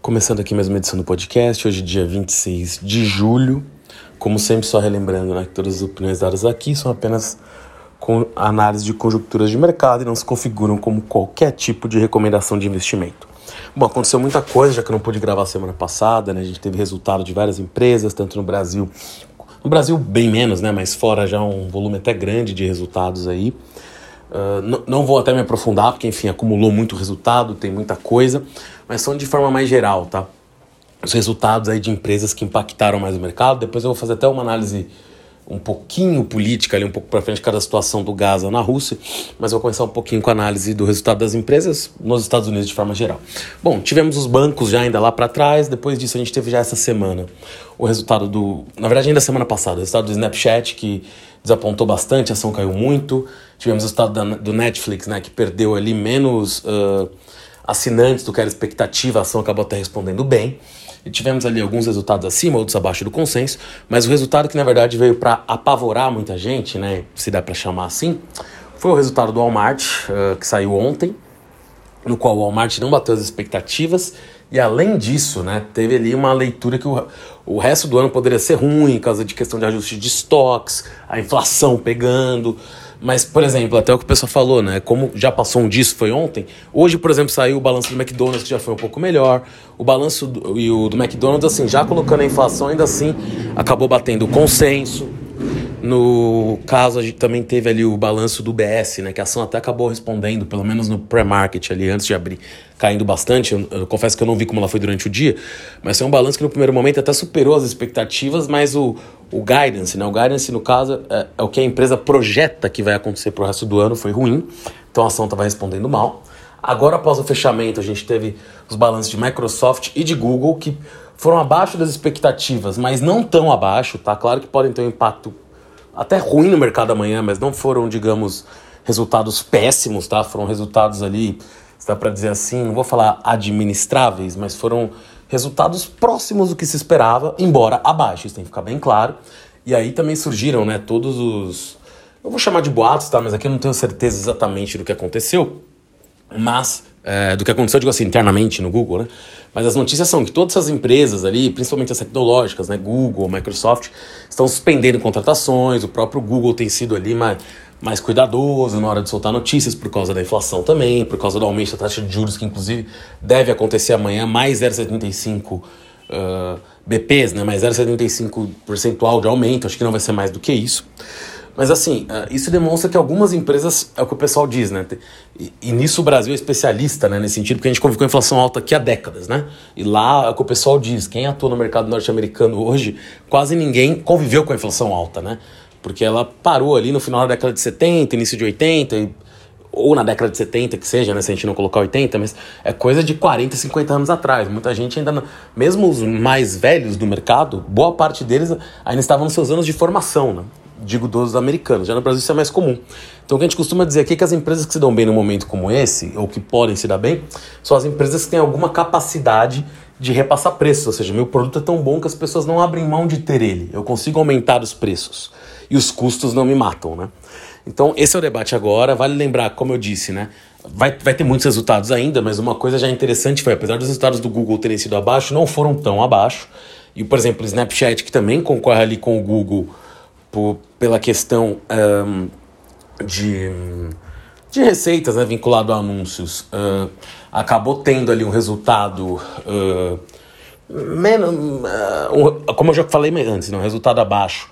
Começando aqui mais uma edição do podcast, hoje dia 26 de julho. Como sempre, só relembrando né, que todas as opiniões dadas aqui são apenas com análise de conjunturas de mercado e não se configuram como qualquer tipo de recomendação de investimento. Bom, aconteceu muita coisa, já que eu não pude gravar semana passada, né? A gente teve resultado de várias empresas, tanto no Brasil, no Brasil bem menos, né? Mas fora já um volume até grande de resultados aí. Uh, não vou até me aprofundar, porque enfim, acumulou muito resultado, tem muita coisa, mas são de forma mais geral, tá? Os resultados aí de empresas que impactaram mais o mercado. Depois eu vou fazer até uma análise um pouquinho política ali, um pouco para frente, cada situação do Gaza na Rússia, mas vou começar um pouquinho com a análise do resultado das empresas nos Estados Unidos de forma geral. Bom, tivemos os bancos já ainda lá para trás, depois disso a gente teve já essa semana o resultado do, na verdade ainda semana passada, o resultado do Snapchat que desapontou bastante, a ação caiu muito. Tivemos o resultado da, do Netflix, né, que perdeu ali menos uh, assinantes do que era expectativa, a ação acabou até respondendo bem. E tivemos ali alguns resultados acima, outros abaixo do consenso, mas o resultado que na verdade veio para apavorar muita gente, né, se dá para chamar assim, foi o resultado do Walmart, uh, que saiu ontem, no qual o Walmart não bateu as expectativas e além disso, né, teve ali uma leitura que o, o resto do ano poderia ser ruim, por causa de questão de ajuste de estoques, a inflação pegando. Mas, por exemplo, até o que o pessoal falou, né? Como já passou um disso, foi ontem. Hoje, por exemplo, saiu o balanço do McDonald's, que já foi um pouco melhor. O balanço do, e o do McDonald's, assim, já colocando a inflação, ainda assim, acabou batendo o consenso. No caso, a gente também teve ali o balanço do BS, né? Que a ação até acabou respondendo, pelo menos no pré-market ali, antes de abrir, caindo bastante. Eu, eu, confesso que eu não vi como ela foi durante o dia, mas é um balanço que no primeiro momento até superou as expectativas, mas o, o guidance, né? O guidance, no caso, é, é o que a empresa projeta que vai acontecer pro resto do ano, foi ruim. Então a ação estava respondendo mal. Agora, após o fechamento, a gente teve os balanços de Microsoft e de Google que foram abaixo das expectativas, mas não tão abaixo, tá? Claro que podem ter um impacto até ruim no mercado amanhã, mas não foram, digamos, resultados péssimos, tá? Foram resultados ali, dá para dizer assim, não vou falar administráveis, mas foram resultados próximos do que se esperava, embora abaixo, isso tem que ficar bem claro. E aí também surgiram, né, todos os eu vou chamar de boatos, tá? Mas aqui eu não tenho certeza exatamente do que aconteceu, mas é, do que aconteceu, digo assim, internamente no Google, né? Mas as notícias são que todas essas empresas ali, principalmente as tecnológicas, né, Google, Microsoft, estão suspendendo contratações, o próprio Google tem sido ali mais, mais cuidadoso na hora de soltar notícias por causa da inflação também, por causa do aumento da taxa de juros, que inclusive deve acontecer amanhã, mais 0,75 uh, BPs, né, mais 0,75 percentual de aumento, acho que não vai ser mais do que isso. Mas assim, uh, isso demonstra que algumas empresas, é o que o pessoal diz, né? E, e, nisso o Brasil é especialista, né? Nesse sentido, porque a gente conviveu com inflação alta aqui há décadas, né? E lá é o que o pessoal diz, quem atua no mercado norte-americano hoje, quase ninguém conviveu com a inflação alta, né? Porque ela parou ali no final da década de 70, início de 80, e, ou na década de 70, que seja, né? Se a gente não colocar 80, mas é coisa de 40, 50 anos atrás. Muita gente ainda, não, mesmo os mais velhos do mercado, boa parte deles ainda estavam nos seus anos de formação, né? Digo dos americanos. Já no Brasil isso é mais comum. Então o que a gente costuma dizer aqui é que as empresas que se dão bem num momento como esse, ou que podem se dar bem, são as empresas que têm alguma capacidade de repassar preços. Ou seja, meu produto é tão bom que as pessoas não abrem mão de ter ele. Eu consigo aumentar os preços. E os custos não me matam, né? Então, esse é o debate agora. Vale lembrar, como eu disse, né? Vai, vai ter muitos resultados ainda, mas uma coisa já interessante foi, apesar dos resultados do Google terem sido abaixo, não foram tão abaixo. E, por exemplo, o Snapchat, que também concorre ali com o Google por, pela questão um, de, de receitas né, vinculado a anúncios, uh, acabou tendo ali um resultado uh, menos, uh, como eu já falei antes, né, um resultado abaixo,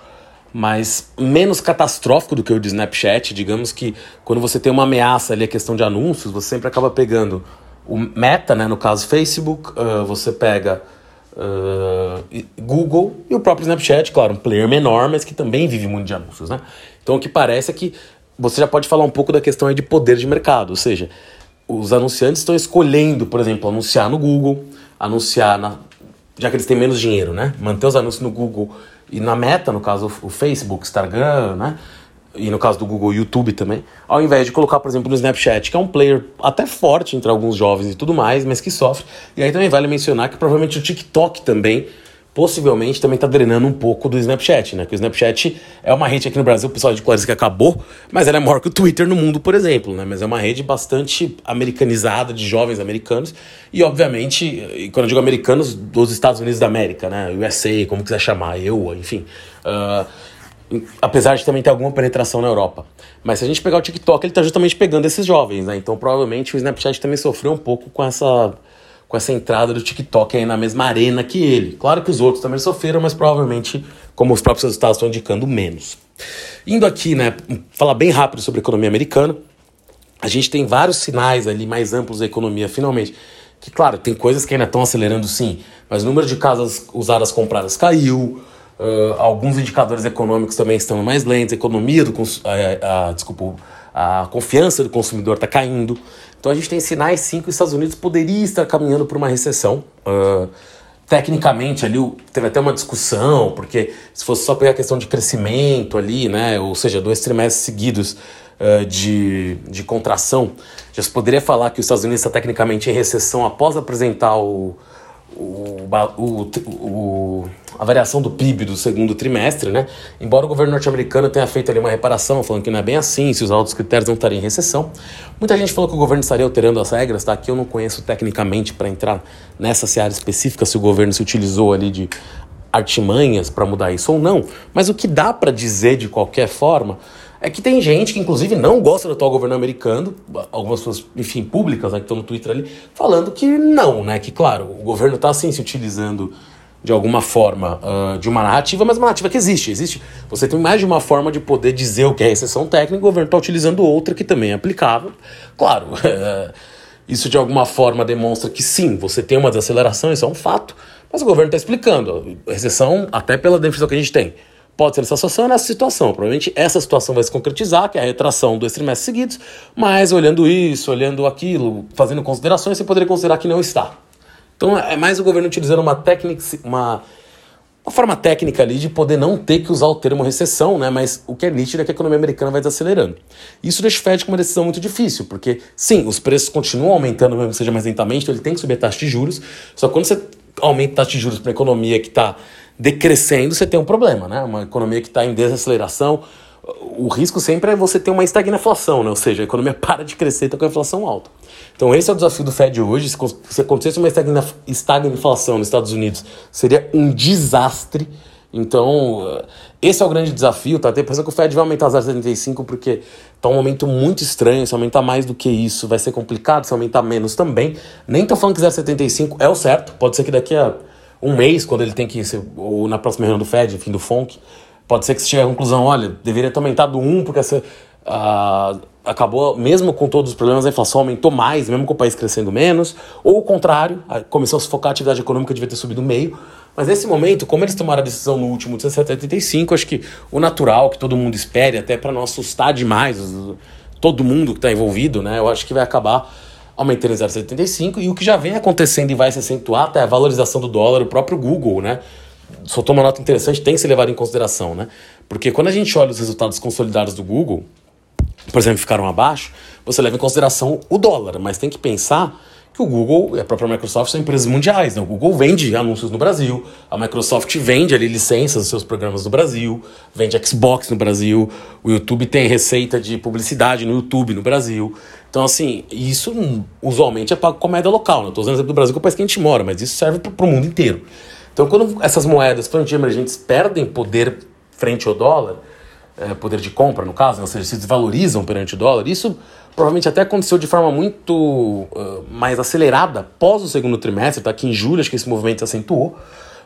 mas menos catastrófico do que o de Snapchat. Digamos que quando você tem uma ameaça ali, a questão de anúncios, você sempre acaba pegando o Meta, né, no caso Facebook, você pega Uh, Google e o próprio Snapchat, claro, um player menor, mas que também vive muito de anúncios, né? Então o que parece é que você já pode falar um pouco da questão de poder de mercado, ou seja, os anunciantes estão escolhendo, por exemplo, anunciar no Google, anunciar na, já que eles têm menos dinheiro, né? Manter os anúncios no Google e na Meta, no caso o Facebook, Instagram, né? E no caso do Google, YouTube também, ao invés de colocar, por exemplo, no Snapchat, que é um player até forte entre alguns jovens e tudo mais, mas que sofre. E aí também vale mencionar que provavelmente o TikTok também possivelmente também está drenando um pouco do Snapchat, né? Que o Snapchat é uma rede aqui no Brasil, o pessoal de Clarice que acabou, mas ela é maior que o Twitter no mundo, por exemplo, né? Mas é uma rede bastante americanizada de jovens americanos e, obviamente, e quando eu digo americanos, dos Estados Unidos da América, né? USA, como quiser chamar, eu, enfim. Uh, apesar de também ter alguma penetração na Europa. Mas se a gente pegar o TikTok, ele está justamente pegando esses jovens, né? Então provavelmente o Snapchat também sofreu um pouco com essa com essa entrada do TikTok aí na mesma arena que ele. Claro que os outros também sofreram, mas provavelmente, como os próprios resultados estão indicando, menos. Indo aqui, né, falar bem rápido sobre a economia americana, a gente tem vários sinais ali mais amplos da economia, finalmente. Que, claro, tem coisas que ainda estão acelerando sim, mas o número de casas usadas compradas caiu, uh, alguns indicadores econômicos também estão mais lentos, a economia do... Uh, uh, desculpa, a confiança do consumidor está caindo. Então a gente tem sinais sim que os Estados Unidos poderia estar caminhando para uma recessão. Uh, tecnicamente ali teve até uma discussão, porque se fosse só pegar a questão de crescimento ali, né, ou seja, dois trimestres seguidos uh, de, de contração, já se poderia falar que os Estados Unidos está tecnicamente em recessão após apresentar o, o, o, o, a variação do PIB do segundo trimestre, né? Embora o governo norte-americano tenha feito ali uma reparação, falando que não é bem assim, se os altos critérios não estariam em recessão. Muita gente falou que o governo estaria alterando as regras, tá? Que eu não conheço tecnicamente para entrar nessa seara específica se o governo se utilizou ali de artimanhas para mudar isso ou não. Mas o que dá para dizer de qualquer forma é que tem gente que, inclusive, não gosta do atual governo americano, algumas pessoas, enfim, públicas, né, que estão no Twitter ali, falando que não, né? Que, claro, o governo está, sim, se utilizando de alguma forma uh, de uma narrativa, mas uma narrativa que existe. Existe. Você tem mais de uma forma de poder dizer o que é recessão técnica, o governo está utilizando outra que também é aplicável. Claro, isso de alguma forma demonstra que sim, você tem uma desaceleração, isso é um fato, mas o governo está explicando. Recessão, até pela definição que a gente tem pode ser situação nessa situação. Provavelmente essa situação vai se concretizar, que é a retração dos trimestres seguidos, mas olhando isso, olhando aquilo, fazendo considerações, você poderia considerar que não está. Então é mais o governo utilizando uma técnica, uma, uma forma técnica ali de poder não ter que usar o termo recessão, né? Mas o que é nítido é que a economia americana vai desacelerando. Isso deixa o Fed com uma decisão muito difícil, porque sim, os preços continuam aumentando, mesmo que seja mais lentamente, então ele tem que subir a taxa de juros. Só que quando você aumenta a taxa de juros para uma economia que está decrescendo, você tem um problema, né? Uma economia que está em desaceleração, o risco sempre é você ter uma estagnação, né? Ou seja, a economia para de crescer está com a inflação alta. Então esse é o desafio do Fed hoje. Se acontecesse uma estagnação nos Estados Unidos, seria um desastre. Então, esse é o grande desafio, tá? Tem pensando que o Fed vai aumentar 0,75 porque tá um momento muito estranho. Se aumentar mais do que isso, vai ser complicado. Se aumentar menos também. Nem tô falando que 0,75 é o certo. Pode ser que daqui a um mês, quando ele tem que ser, ou na próxima reunião do Fed, enfim, do FONC, pode ser que se chegue à conclusão, olha, deveria ter aumentado um, porque essa, uh, acabou, mesmo com todos os problemas, a inflação aumentou mais, mesmo com o país crescendo menos, ou o contrário, a sufocar a atividade econômica, devia ter subido meio, mas nesse momento, como eles tomaram a decisão no último de 75, acho que o natural, que todo mundo espere, até para não assustar demais todo mundo que está envolvido, né, eu acho que vai acabar aumentando em 0,75 e o que já vem acontecendo e vai se acentuar até a valorização do dólar, o próprio Google, né? Soltou uma nota interessante, tem que ser levado em consideração, né? Porque quando a gente olha os resultados consolidados do Google, por exemplo, ficaram abaixo, você leva em consideração o dólar, mas tem que pensar que o Google e a própria Microsoft são empresas mundiais. Né? O Google vende anúncios no Brasil, a Microsoft vende ali licenças dos seus programas no Brasil, vende Xbox no Brasil, o YouTube tem receita de publicidade no YouTube no Brasil. Então, assim, isso usualmente é pago com moeda local. Né? estou usando exemplo do Brasil, que é o país que a gente mora, mas isso serve para o mundo inteiro. Então, quando essas moedas, frente emergentes, perdem poder frente ao dólar, é, poder de compra, no caso, né? ou seja, se desvalorizam perante o dólar, isso provavelmente até aconteceu de forma muito uh, mais acelerada após o segundo trimestre, tá? Que em julho acho que esse movimento se acentuou.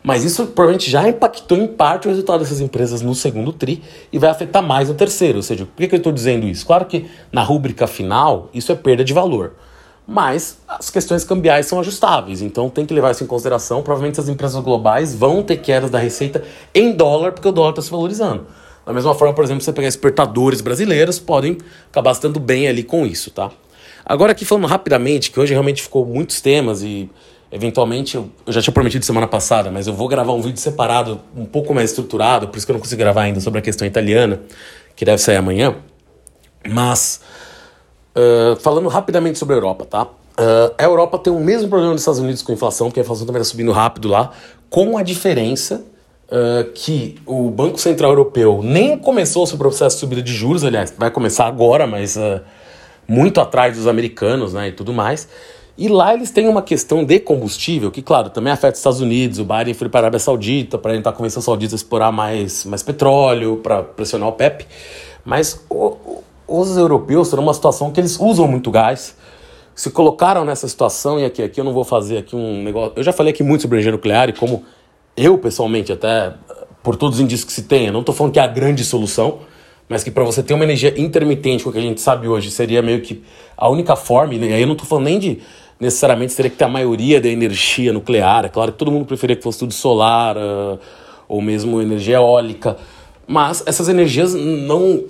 Mas isso provavelmente já impactou em parte o resultado dessas empresas no segundo TRI e vai afetar mais no terceiro. Ou seja, por que, eu estou dizendo isso? Claro que na rúbrica final isso é perda de valor. Mas as questões cambiais são ajustáveis, então tem que levar isso em consideração. Provavelmente as empresas globais vão ter quedas da receita em dólar, porque o dólar está se valorizando. Da mesma forma, por exemplo, você pegar exportadores brasileiros, podem acabar se dando bem ali com isso, tá? Agora aqui falando rapidamente, que hoje realmente ficou muitos temas e eventualmente eu, eu já tinha prometido semana passada, mas eu vou gravar um vídeo separado, um pouco mais estruturado, por isso que eu não consigo gravar ainda sobre a questão italiana, que deve sair amanhã. Mas uh, falando rapidamente sobre a Europa, tá? Uh, a Europa tem o mesmo problema dos Estados Unidos com inflação, porque a inflação também está subindo rápido lá, com a diferença uh, que o Banco Central Europeu nem começou o seu processo de subida de juros, aliás, vai começar agora, mas uh, muito atrás dos americanos né, e tudo mais. E lá eles têm uma questão de combustível, que, claro, também afeta os Estados Unidos. O Biden foi para a Arábia Saudita para tentar convencer os sauditas a explorar mais, mais petróleo, para pressionar o PEP. Mas o, os europeus estão numa situação que eles usam muito gás, se colocaram nessa situação, e aqui, aqui eu não vou fazer aqui um negócio. Eu já falei aqui muito sobre energia nuclear e como eu, pessoalmente, até por todos os indícios que se tem, eu não estou falando que é a grande solução, mas que para você ter uma energia intermitente, com o que a gente sabe hoje, seria meio que a única forma, e aí eu não estou falando nem de necessariamente teria que ter a maioria da energia nuclear. É claro que todo mundo preferia que fosse tudo solar uh, ou mesmo energia eólica, mas essas energias não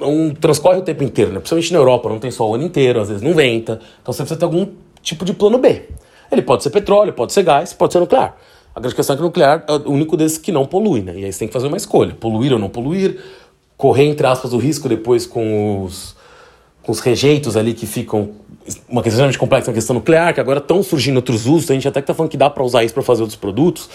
não transcorre o tempo inteiro, né? Principalmente na Europa, não tem sol o ano inteiro, às vezes não venta. Então você precisa ter algum tipo de plano B. Ele pode ser petróleo, pode ser gás, pode ser nuclear. A grande questão é que o nuclear é o único desses que não polui, né? E aí você tem que fazer uma escolha: poluir ou não poluir, correr, entre aspas, o risco depois com os, com os rejeitos ali que ficam. Uma questão extremamente complexa na questão nuclear, que agora estão surgindo outros usos, a gente até está falando que dá para usar isso para fazer outros produtos.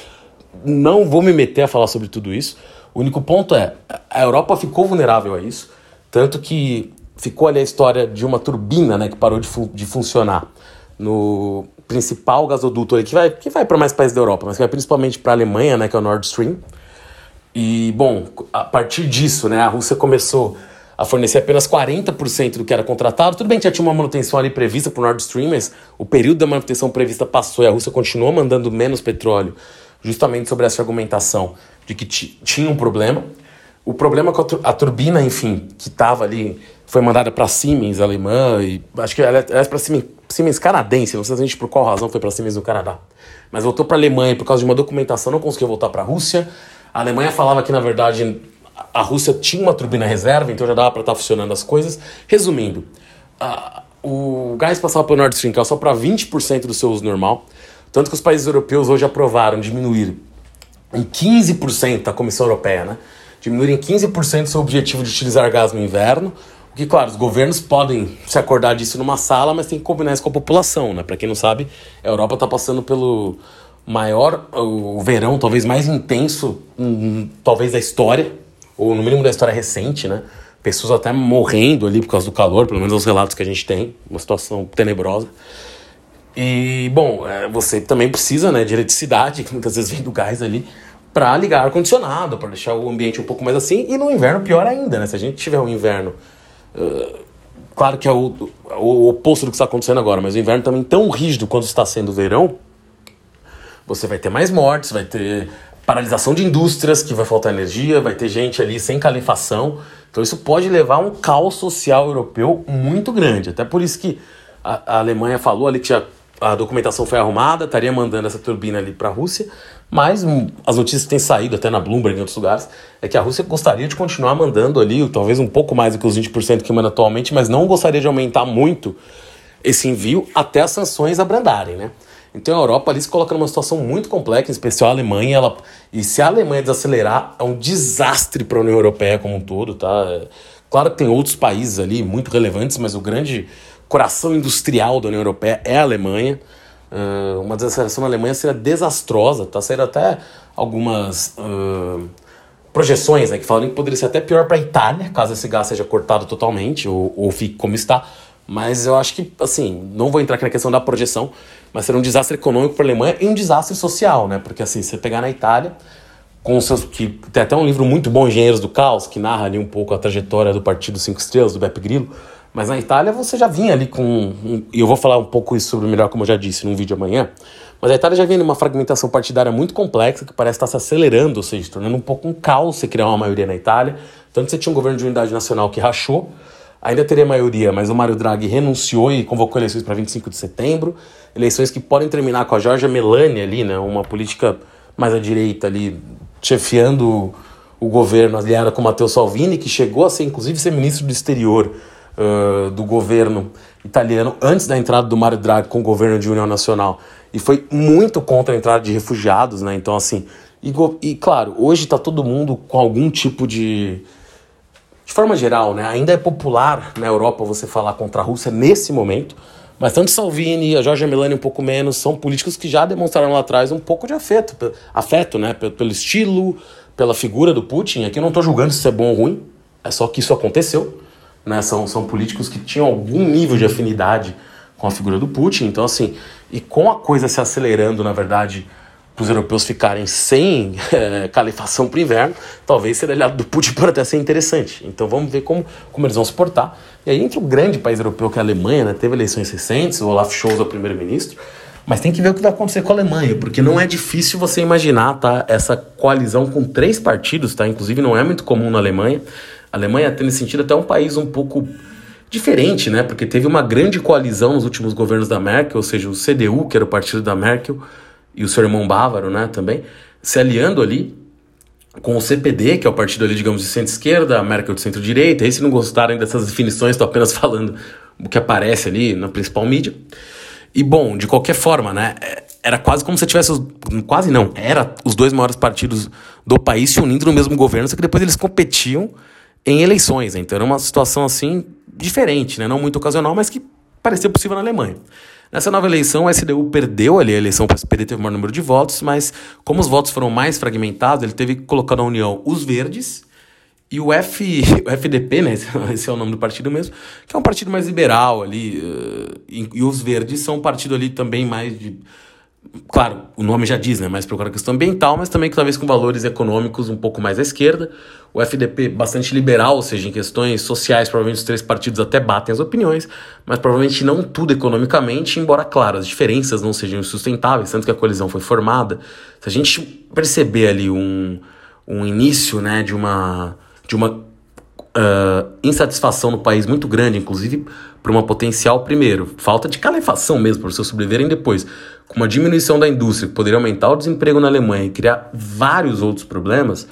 Não vou me meter a falar sobre tudo isso. O único ponto é: a Europa ficou vulnerável a isso. Tanto que ficou ali a história de uma turbina né, que parou de, fu de funcionar no principal gasoduto ali, que vai, que vai para mais países da Europa, mas que vai principalmente para a Alemanha, né, que é o Nord Stream. E, bom, a partir disso, né, a Rússia começou a fornecer apenas 40% do que era contratado. Tudo bem que já tinha uma manutenção ali prevista o Nord Stream, mas o período da manutenção prevista passou e a Rússia continuou mandando menos petróleo, justamente sobre essa argumentação de que tinha um problema. O problema com a, turbina, enfim, que estava ali, foi mandada para Siemens alemã, e acho que ela é para Siemens, Siemens canadense, não sei exatamente por qual razão foi para Siemens no Canadá. Mas voltou para a Alemanha por causa de uma documentação, não conseguiu voltar para a Rússia. A Alemanha falava que, na verdade, a Rússia tinha uma turbina reserva, então já dava para estar tá funcionando as coisas. Resumindo, o gás passava pelo Nord Stream, que é só para 20% do seu uso normal. Tanto que os países europeus hoje aprovaram diminuir em 15% a Comissão Europeia, né? diminuir em 15% seu objetivo de utilizar gás no inverno. O que, claro, os governos podem se acordar disso numa sala, mas tem que combinar isso com a população, né? Para quem não sabe, a Europa está passando pelo maior, o verão talvez mais intenso, hum, talvez da história, ou no mínimo da história recente, né? Pessoas até morrendo ali por causa do calor, pelo menos os relatos que a gente tem, uma situação tenebrosa. E, bom, é, você também precisa né, de eletricidade, que muitas vezes vem do gás ali para ligar ar-condicionado, para deixar o ambiente um pouco mais assim. E no inverno, pior ainda, né? Se a gente tiver um inverno. Uh, claro que é o, o oposto do que está acontecendo agora, mas o inverno também tão rígido quanto está sendo o verão, você vai ter mais mortes, vai ter paralisação de indústrias, que vai faltar energia, vai ter gente ali sem calefação. Então isso pode levar a um caos social europeu muito grande. Até por isso que a, a Alemanha falou ali que já a documentação foi arrumada, estaria mandando essa turbina ali para a Rússia, mas um, as notícias que têm saído até na Bloomberg e em outros lugares é que a Rússia gostaria de continuar mandando ali, talvez um pouco mais do que os 20% que manda atualmente, mas não gostaria de aumentar muito esse envio até as sanções abrandarem, né? Então a Europa ali se coloca numa situação muito complexa, em especial a Alemanha, ela, e se a Alemanha desacelerar, é um desastre para a União Europeia como um todo, tá? Claro que tem outros países ali muito relevantes, mas o grande coração industrial da União Europeia é a Alemanha. Uh, uma desaceleração na Alemanha seria desastrosa, tá? Saíram até algumas uh, projeções né, que falam que poderia ser até pior para a Itália, caso esse gás seja cortado totalmente ou, ou fique como está. Mas eu acho que, assim, não vou entrar aqui na questão da projeção, mas seria um desastre econômico para a Alemanha e um desastre social, né? Porque, assim, você pegar na Itália, com seus, que tem até um livro muito bom, Engenheiros do Caos, que narra ali um pouco a trajetória do Partido Cinco Estrelas, do Beppe Grillo, mas na Itália você já vinha ali com. E eu vou falar um pouco isso sobre melhor, como eu já disse, num vídeo amanhã. Mas a Itália já vinha numa fragmentação partidária muito complexa, que parece estar se acelerando, ou seja, tornando um pouco um caos você criar uma maioria na Itália. Tanto que você tinha um governo de unidade nacional que rachou, ainda teria maioria, mas o Mário Draghi renunciou e convocou eleições para 25 de setembro. Eleições que podem terminar com a Giorgia Meloni ali, né? Uma política mais à direita ali, chefiando o governo aliada com Matteo Salvini, que chegou a ser, inclusive, ser ministro do exterior uh, do governo italiano antes da entrada do Mario Draghi com o governo de União Nacional e foi muito contra a entrada de refugiados, né? Então, assim, e, e claro, hoje está todo mundo com algum tipo de. De forma geral, né? Ainda é popular na Europa você falar contra a Rússia nesse momento, Mas tanto Salvini e a Giorgia Meloni um pouco menos são políticos que já demonstraram lá atrás um pouco de afeto, afeto, né, pelo estilo, pela figura do Putin. Aqui eu não estou julgando se isso é bom ou ruim, é só que isso aconteceu. Né? São, são políticos que tinham algum nível de afinidade com a figura do Putin. Então, assim, e com a coisa se acelerando, na verdade, para os europeus ficarem sem é, calefação para o inverno, talvez ser aliado do Putin pode até ser interessante. Então vamos ver como, como eles vão se portar. E aí entre o grande país europeu que é a Alemanha, né, teve eleições recentes, o Olaf Scholz é o primeiro-ministro, mas tem que ver o que vai acontecer com a Alemanha, porque não é difícil você imaginar tá, essa coalizão com três partidos, tá? inclusive não é muito comum na Alemanha. A Alemanha, tendo sentido, até um país um pouco diferente, né? Porque teve uma grande coalizão nos últimos governos da Merkel, ou seja, o CDU, que era o partido da Merkel, e o seu irmão bávaro, né, também, se aliando ali com o CPD, que é o partido ali, digamos, de centro-esquerda, a Merkel de centro-direita. Aí, se não gostarem dessas definições, estou apenas falando o que aparece ali na principal mídia. E, bom, de qualquer forma, né, é, era quase como se tivesse, os, quase não, era os dois maiores partidos do país se unindo no mesmo governo, só que depois eles competiam em eleições, então era uma situação, assim, diferente, né, não muito ocasional, mas que parecia possível na Alemanha. Nessa nova eleição, o SDU perdeu ali a eleição para SPD, teve o maior número de votos, mas como os votos foram mais fragmentados, ele teve que colocar na União os verdes e o, F, o FDP, né, esse é o nome do partido mesmo, que é um partido mais liberal ali, uh, e, e, os verdes são um partido ali também mais de claro, o nome já diz, né, mais procurar a questão ambiental, mas também talvez com valores econômicos um pouco mais à esquerda. O FDP bastante liberal, ou seja, em questões sociais, provavelmente os três partidos até batem as opiniões, mas provavelmente não tudo economicamente, embora, claro, as diferenças não sejam sustentáveis, tanto que a colisão foi formada. Se a gente perceber ali um, um início, né, de uma, de uma uh, insatisfação no país muito grande, inclusive para uma potencial, primeiro, falta de calefação mesmo, para vocês sobreviverem depois, com uma diminuição da indústria que poderia aumentar o desemprego na Alemanha e criar vários outros problemas,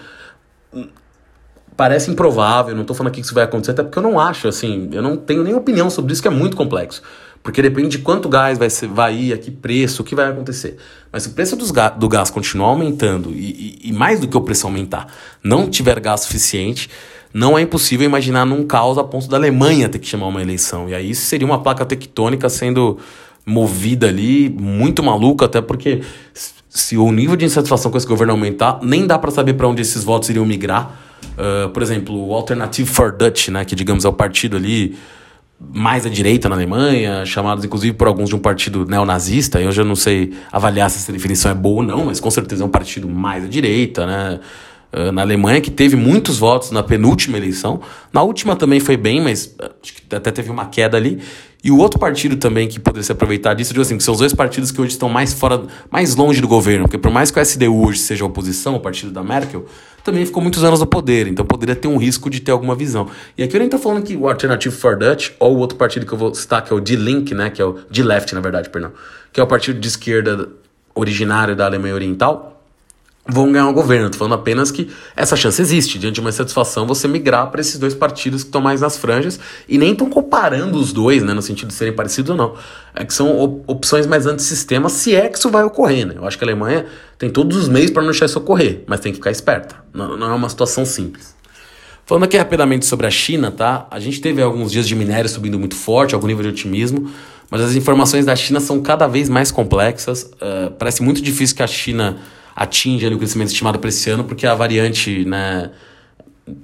parece improvável, não estou falando aqui que isso vai acontecer, até porque eu não acho, assim, eu não tenho nem opinião sobre isso, que é muito complexo. Porque depende de quanto gás vai, ser, vai ir, a que preço, o que vai acontecer. Mas se o preço dos ga do gás continuar aumentando, e, e, e mais do que o preço aumentar, não tiver gás suficiente, não é impossível imaginar num caos a ponto da Alemanha ter que chamar uma eleição. E aí isso seria uma placa tectônica sendo movida ali, muito maluca, até porque se o nível de insatisfação com esse governo aumentar, nem dá para saber para onde esses votos iriam migrar. Uh, por exemplo, o Alternative for Dutch, né, que digamos é o partido ali mais à direita na Alemanha, chamados inclusive por alguns de um partido neonazista. Eu já não sei avaliar se essa definição é boa ou não, mas com certeza é um partido mais à direita, né? Eh, na Alemanha, que teve muitos votos na penúltima eleição. Na última também foi bem, mas eh, acho que até teve uma queda ali. E o outro partido também que poderia se aproveitar disso, digo assim, que são os dois partidos que hoje estão mais fora, mais longe do governo, porque por mais que o SDU hoje seja a oposição, o partido da Merkel, também ficou muitos anos no poder, então poderia ter um risco de ter alguma visão. E aqui eu nem estou falando que o Alternative for Dutch, ou o outro partido que eu vou citar, que é o D-Link, né, que é o D-Left, na verdade, perdão, que é o partido de esquerda originário da Alemanha Oriental, vão ganhar o governo. Estou falando apenas que essa chance existe, diante de uma insatisfação, você migrar para esses dois partidos que estão mais nas franjas e nem estão comparando os dois, né, no sentido de serem parecidos ou não. É que são op opções mais antissistema, se é que isso vai ocorrer, né? Eu acho que a Alemanha tem todos os meios para não deixar isso ocorrer, mas tem que ficar esperta. Não, não é uma situação simples. Falando aqui rapidamente sobre a China, tá? A gente teve alguns dias de minério subindo muito forte, algum nível de otimismo, mas as informações da China são cada vez mais complexas. Uh, parece muito difícil que a China atinge ali o crescimento estimado para esse ano, porque a variante, né,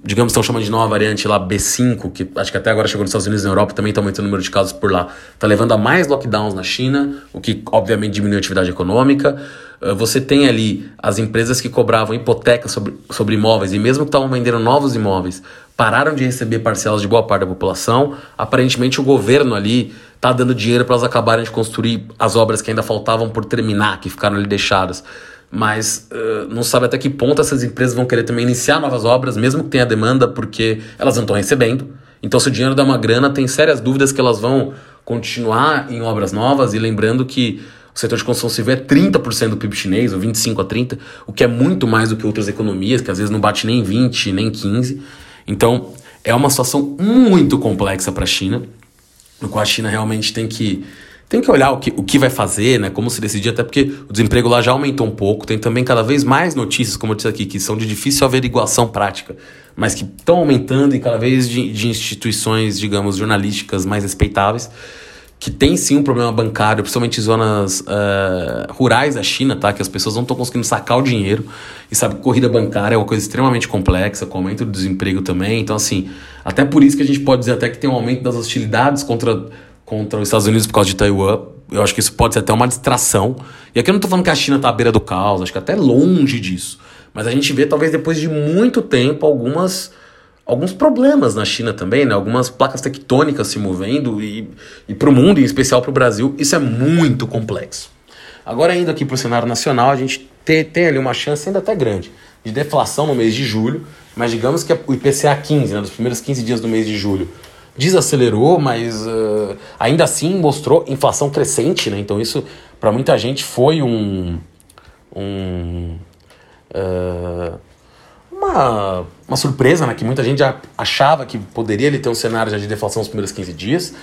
digamos, estão chamando de nova variante lá B5, que acho que até agora chegou nos Estados Unidos e na Europa, também está aumentando o número de casos por lá, está levando a mais lockdowns na China, o que obviamente diminui a atividade econômica. Ah, você tem ali as empresas que cobravam hipotecas sobre, sobre imóveis e mesmo que estavam vendendo novos imóveis, pararam de receber parcelas de boa parte da população. Aparentemente o governo ali está dando dinheiro para elas acabarem de construir as obras que ainda faltavam por terminar, que ficaram ali deixadas mas uh, não sabe até que ponto essas empresas vão querer também iniciar novas obras, mesmo que tenha demanda, porque elas não estão recebendo. Então, se o dinheiro dá uma grana, tem sérias dúvidas que elas vão continuar em obras novas. E lembrando que o setor de construção civil é 30% do PIB chinês, ou 25% a 30%, o que é muito mais do que outras economias, que às vezes não bate nem 20%, nem 15%. Então, é uma situação muito complexa para a China, no qual a China realmente tem que tem que olhar o que, o que vai fazer, né? Como se decidir, até porque o desemprego lá já aumentou um pouco. Tem também cada vez mais notícias, como eu disse aqui, que são de difícil averiguação prática, mas que estão aumentando e cada vez de, de instituições, digamos, jornalísticas mais respeitáveis. que tem sim um problema bancário, principalmente em zonas uh, rurais da China, tá? Que as pessoas não estão conseguindo sacar o dinheiro. E sabe que corrida bancária é uma coisa extremamente complexa, com aumento do desemprego também. Então, assim, até por isso que a gente pode dizer até que tem um aumento das hostilidades contra, contra os Estados Unidos por causa de Taiwan. Eu acho que isso pode ser até uma distração. E aqui eu não estou falando que a China está à beira do caos, acho que até longe disso. Mas a gente vê, talvez depois de muito tempo, algumas alguns problemas na China também, né? Algumas placas tectônicas se movendo e, e para o mundo, em especial para o Brasil, isso é muito complexo. Agora, indo aqui para o cenário nacional, a gente tem, tem ali uma chance ainda até grande de deflação no mês de julho, mas digamos que o IPCA 15, né, dos primeiros 15 dias do mês de julho, desacelerou, mas uh, ainda assim mostrou inflação crescente, né? Então isso para muita gente foi um, um uh, uma, uma surpresa, né? Que muita gente já achava que poderia ele ter um cenário de deflação nos primeiros 15 dias.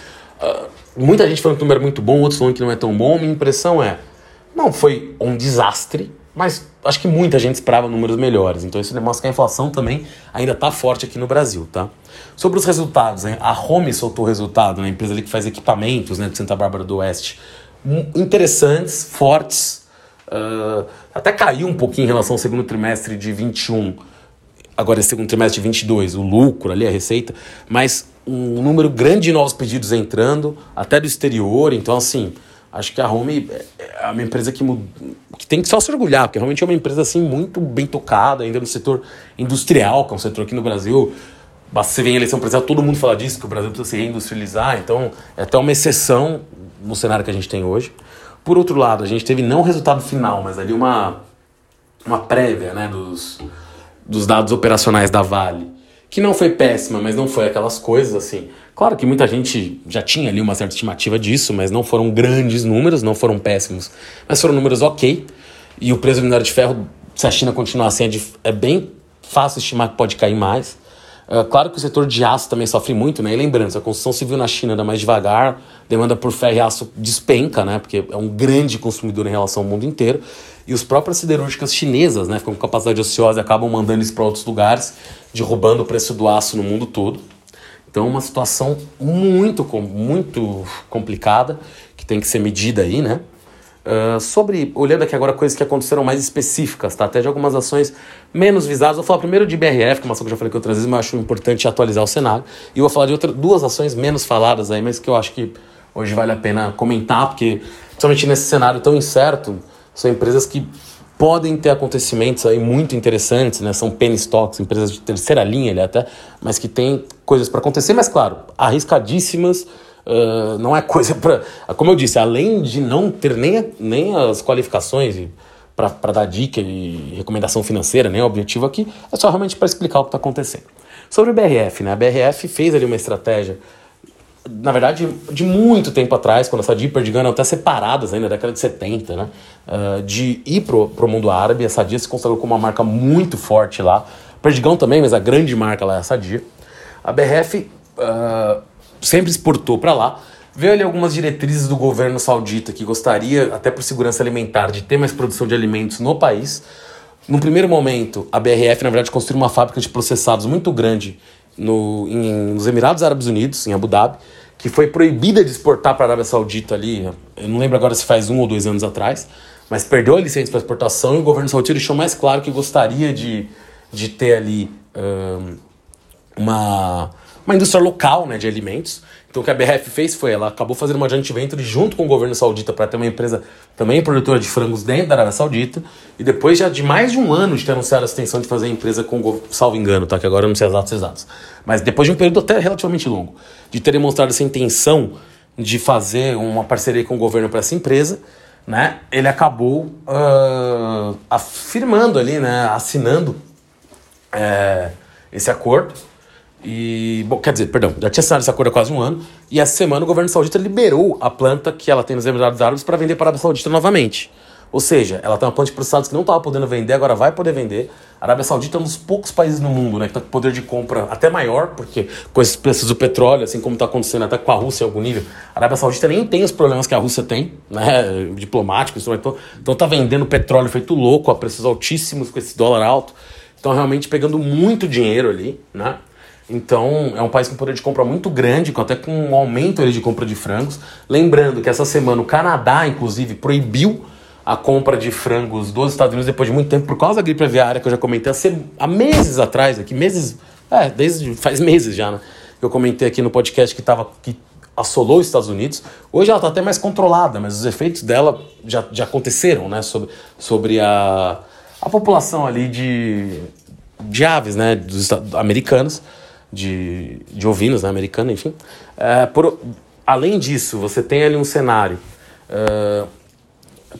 Uh, muita gente falando que o número é muito bom, outros falando que não é tão bom. Minha impressão é, não foi um desastre, mas acho que muita gente esperava números melhores. Então isso demonstra que a inflação também ainda está forte aqui no Brasil, tá? Sobre os resultados, hein? a Home soltou resultado, né? a empresa ali que faz equipamentos né, de Santa Bárbara do Oeste. Interessantes, fortes, uh, até caiu um pouquinho em relação ao segundo trimestre de 21, agora esse segundo trimestre de 22, o lucro ali, a receita, mas um número grande de novos pedidos entrando, até do exterior, então assim, acho que a Home é uma empresa que, que tem que só se orgulhar, porque realmente é uma empresa assim muito bem tocada ainda no setor industrial, que é um setor aqui no Brasil. Você vem em eleição presidencial, todo mundo fala disso, que o Brasil precisa se reindustrializar, então é até uma exceção no cenário que a gente tem hoje. Por outro lado, a gente teve não o resultado final, mas ali uma, uma prévia né, dos, dos dados operacionais da Vale, que não foi péssima, mas não foi aquelas coisas assim. Claro que muita gente já tinha ali uma certa estimativa disso, mas não foram grandes números, não foram péssimos, mas foram números ok. E o preço do minério de ferro, se a China continuar assim, é, é bem fácil estimar que pode cair mais. Uh, claro que o setor de aço também sofre muito, né? E lembrando, a construção civil na China anda mais devagar, demanda por ferro e aço despenca, né? Porque é um grande consumidor em relação ao mundo inteiro. E os próprias siderúrgicas chinesas, né? Com capacidade ociosa, acabam mandando isso para outros lugares, derrubando o preço do aço no mundo todo. Então, uma situação muito, muito complicada que tem que ser medida aí, né? Uh, sobre, olhando aqui agora coisas que aconteceram mais específicas, tá? Até de algumas ações menos visadas. Vou falar primeiro de BRF, que é uma ação que eu já falei que outras vezes, mas eu acho importante atualizar o cenário. E vou falar de outra, duas ações menos faladas aí, mas que eu acho que hoje vale a pena comentar, porque, principalmente nesse cenário tão incerto, são empresas que podem ter acontecimentos aí muito interessantes, né? São penny stocks, empresas de terceira linha ali até, mas que tem coisas para acontecer, mas claro, arriscadíssimas Uh, não é coisa para. Como eu disse, além de não ter nem, nem as qualificações para dar dica e recomendação financeira, nem o objetivo aqui, é só realmente para explicar o que está acontecendo. Sobre o BRF, né? A BRF fez ali uma estratégia, na verdade, de muito tempo atrás, quando essa Sadia e eram até separadas ainda, na década de 70, né? Uh, de ir pro, pro mundo árabe. A Sadia se consagrou como uma marca muito forte lá. Perdigão também, mas a grande marca lá é a Sadia. A BRF. Uh, sempre exportou para lá. Veio ali algumas diretrizes do governo saudita que gostaria, até por segurança alimentar, de ter mais produção de alimentos no país. No primeiro momento, a BRF, na verdade, construiu uma fábrica de processados muito grande no, em, nos Emirados Árabes Unidos, em Abu Dhabi, que foi proibida de exportar para a Arábia Saudita ali, eu não lembro agora se faz um ou dois anos atrás, mas perdeu a licença para exportação e o governo saudita deixou mais claro que gostaria de, de ter ali um, uma uma indústria local né, de alimentos. Então o que a BRF fez foi, ela acabou fazendo uma joint venture junto com o governo saudita para ter uma empresa também produtora de frangos dentro da Arábia Saudita. E depois já de mais de um ano de ter anunciado essa intenção de fazer a empresa com, salvo engano, tá? que agora eu não sei exatos exatos. Mas depois de um período até relativamente longo, de ter demonstrado essa intenção de fazer uma parceria com o governo para essa empresa, né, ele acabou uh, afirmando ali, né, assinando é, esse acordo e, bom, quer dizer, perdão, já tinha assinado esse acordo há quase um ano. E essa semana o governo saudita liberou a planta que ela tem nos Emirados Árabes para vender para a Arábia Saudita novamente. Ou seja, ela tem uma planta de processados que não estava podendo vender, agora vai poder vender. A Arábia Saudita é um dos poucos países no mundo né, que está com poder de compra até maior, porque com esses preços do petróleo, assim como está acontecendo até com a Rússia em algum nível, a Arábia Saudita nem tem os problemas que a Rússia tem, né, diplomáticos, então está vendendo petróleo feito louco a preços altíssimos com esse dólar alto. Então realmente pegando muito dinheiro ali, né? Então, é um país com poder de compra muito grande, até com um aumento de compra de frangos. Lembrando que essa semana o Canadá, inclusive, proibiu a compra de frangos dos Estados Unidos depois de muito tempo, por causa da gripe aviária, que eu já comentei há, meses atrás, aqui, meses, é, desde faz meses já, né? Eu comentei aqui no podcast que, tava, que assolou os Estados Unidos. Hoje ela está até mais controlada, mas os efeitos dela já, já aconteceram, né? Sobre, sobre a, a população ali de, de aves, né? Dos americanos, de, de ovinos, né? Americana, enfim. É, por, além disso, você tem ali um cenário uh,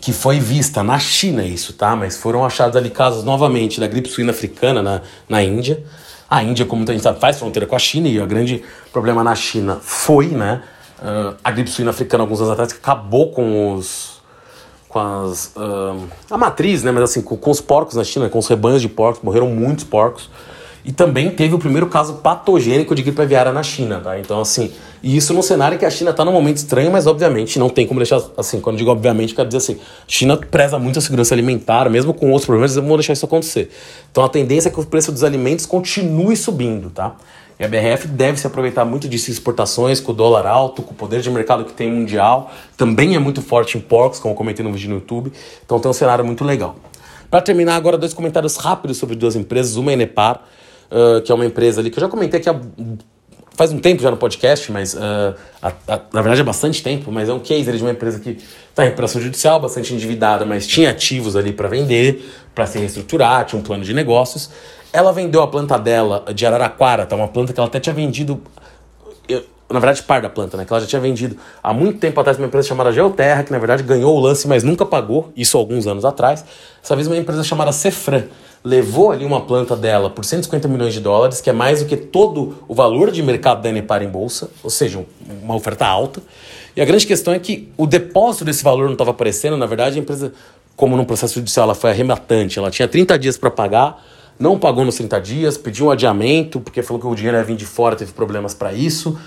que foi vista na China isso, tá? Mas foram achados ali casos novamente da gripe suína africana na, na Índia. A Índia, como a gente sabe, faz fronteira com a China e o grande problema na China foi, né? Uh, a gripe suína africana alguns anos atrás que acabou com os com as uh, a matriz, né? Mas assim com, com, os porcos na China, com os rebanhos de porcos morreram muitos porcos e também teve o primeiro caso patogênico de gripe aviária na China, tá? Então, assim, e isso num cenário que a China está num momento estranho, mas obviamente não tem como deixar assim. Quando digo obviamente, quero dizer assim: China preza muito a segurança alimentar, mesmo com outros problemas, eles vão deixar isso acontecer. Então, a tendência é que o preço dos alimentos continue subindo, tá? E a BRF deve se aproveitar muito disso em exportações, com o dólar alto, com o poder de mercado que tem mundial. Também é muito forte em porcos, como eu comentei no vídeo no YouTube. Então tem um cenário muito legal. Para terminar, agora dois comentários rápidos sobre duas empresas. Uma é a Enepar, uh, que é uma empresa ali que eu já comentei aqui há, faz um tempo já no podcast, mas uh, a, a, na verdade é bastante tempo, mas é um case de uma empresa que está em recuperação judicial, bastante endividada, mas tinha ativos ali para vender, para se reestruturar, tinha um plano de negócios. Ela vendeu a planta dela de Araraquara, tá? Uma planta que ela até tinha vendido. Eu, na verdade, par da planta, né? Que ela já tinha vendido há muito tempo atrás uma empresa chamada Geoterra, que na verdade ganhou o lance, mas nunca pagou, isso alguns anos atrás. Essa vez uma empresa chamada Cefran levou ali uma planta dela por 150 milhões de dólares, que é mais do que todo o valor de mercado da Enepar em bolsa, ou seja, uma oferta alta. E a grande questão é que o depósito desse valor não estava aparecendo, na verdade a empresa, como no processo judicial ela foi arrematante, ela tinha 30 dias para pagar, não pagou nos 30 dias, pediu um adiamento, porque falou que o dinheiro ia vir de fora, teve problemas para isso.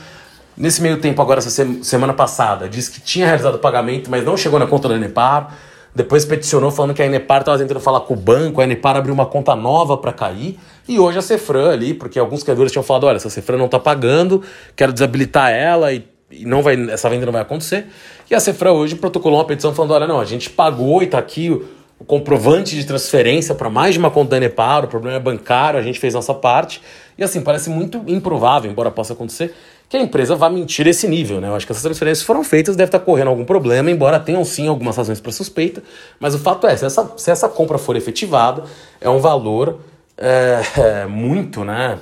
Nesse meio tempo, agora, essa semana passada, disse que tinha realizado o pagamento, mas não chegou na conta da Enepar. Depois peticionou falando que a Enepar estava tentando falar com o banco, a Enepar abriu uma conta nova para cair. E hoje a Cefran ali, porque alguns credores tinham falado: olha, essa Cefran não está pagando, quero desabilitar ela e, e, não vai, essa venda não vai acontecer. E a Cefran hoje protocolou uma petição falando: olha, não, a gente pagou e está aqui o comprovante de transferência para mais de uma conta da Enepar, o problema é bancário, a gente fez nossa parte. E assim, parece muito improvável, embora possa acontecer, que a empresa vá mentir esse nível, né? Eu acho que essas transferências foram feitas, deve estar correndo algum problema, embora tenham sim algumas razões para suspeita, mas o fato é, se essa, se essa compra for efetivada, é um valor é, é, muito, né?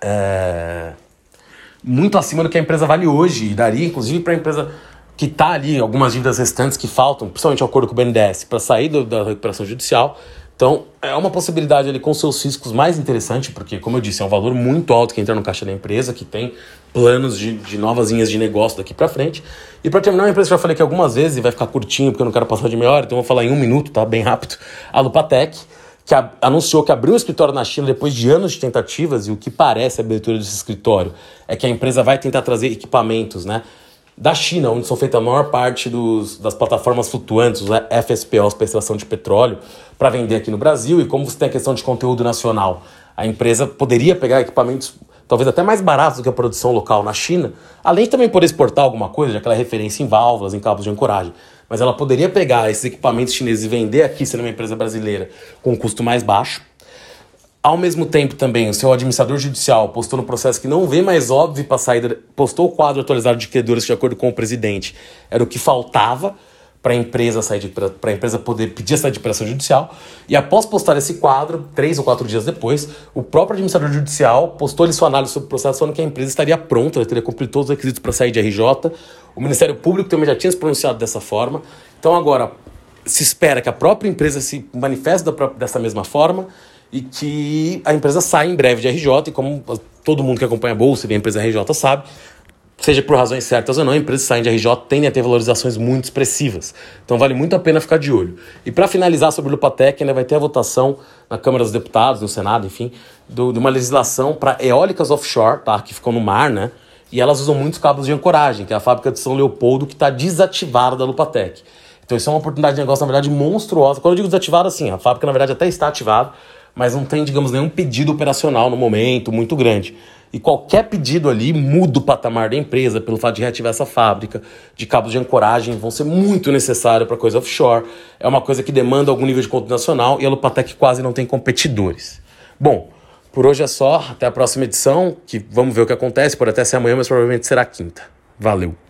É, muito acima do que a empresa vale hoje, e daria inclusive para a empresa que está ali, algumas dívidas restantes que faltam, principalmente ao acordo com o BNDES, para sair do, da recuperação judicial. Então, é uma possibilidade ali com seus riscos mais interessante, porque, como eu disse, é um valor muito alto que entra no caixa da empresa, que tem planos de, de novas linhas de negócio daqui para frente. E para terminar, uma empresa já falei que algumas vezes, e vai ficar curtinho, porque eu não quero passar de meia hora, então vou falar em um minuto, tá? Bem rápido. A Lupatec, que a, anunciou que abriu um escritório na China depois de anos de tentativas, e o que parece a abertura desse escritório é que a empresa vai tentar trazer equipamentos, né? Da China, onde são feitas a maior parte dos, das plataformas flutuantes, os FSPOs para extração de petróleo, para vender aqui no Brasil. E como você tem a questão de conteúdo nacional, a empresa poderia pegar equipamentos talvez até mais baratos do que a produção local na China, além de também poder exportar alguma coisa, já que ela é referência em válvulas, em cabos de ancoragem. Mas ela poderia pegar esses equipamentos chineses e vender aqui, sendo uma empresa brasileira, com um custo mais baixo ao mesmo tempo também, o seu administrador judicial postou no processo que não vê mais óbvio para saída, postou o quadro atualizado de credores de acordo com o presidente. Era o que faltava para a empresa sair de para empresa poder pedir a saída de operação judicial. E após postar esse quadro, três ou quatro dias depois, o próprio administrador judicial postou ali sua análise sobre o processo, falando que a empresa estaria pronta, teria cumprido todos os requisitos para sair de RJ. O Ministério Público também já tinha se pronunciado dessa forma. Então agora se espera que a própria empresa se manifeste dessa mesma forma e que a empresa sai em breve de RJ, e como todo mundo que acompanha a bolsa e a empresa RJ sabe, seja por razões certas ou não, a empresa sai de RJ tende a ter valorizações muito expressivas. Então vale muito a pena ficar de olho. E para finalizar sobre o Lupatec, ainda vai ter a votação na Câmara dos Deputados, no Senado, enfim, do, de uma legislação para eólicas offshore, tá? que ficam no mar, né? E elas usam muitos cabos de ancoragem, que é a fábrica de São Leopoldo que está desativada da Lupatec. Então isso é uma oportunidade de negócio, na verdade, monstruosa. Quando eu digo desativada, assim, a fábrica, na verdade, até está ativada, mas não tem, digamos, nenhum pedido operacional no momento muito grande. E qualquer pedido ali muda o patamar da empresa pelo fato de reativar essa fábrica, de cabos de ancoragem vão ser muito necessários para coisa offshore. É uma coisa que demanda algum nível de controle nacional e a Lupatec quase não tem competidores. Bom, por hoje é só. Até a próxima edição, que vamos ver o que acontece. Pode até ser amanhã, mas provavelmente será quinta. Valeu!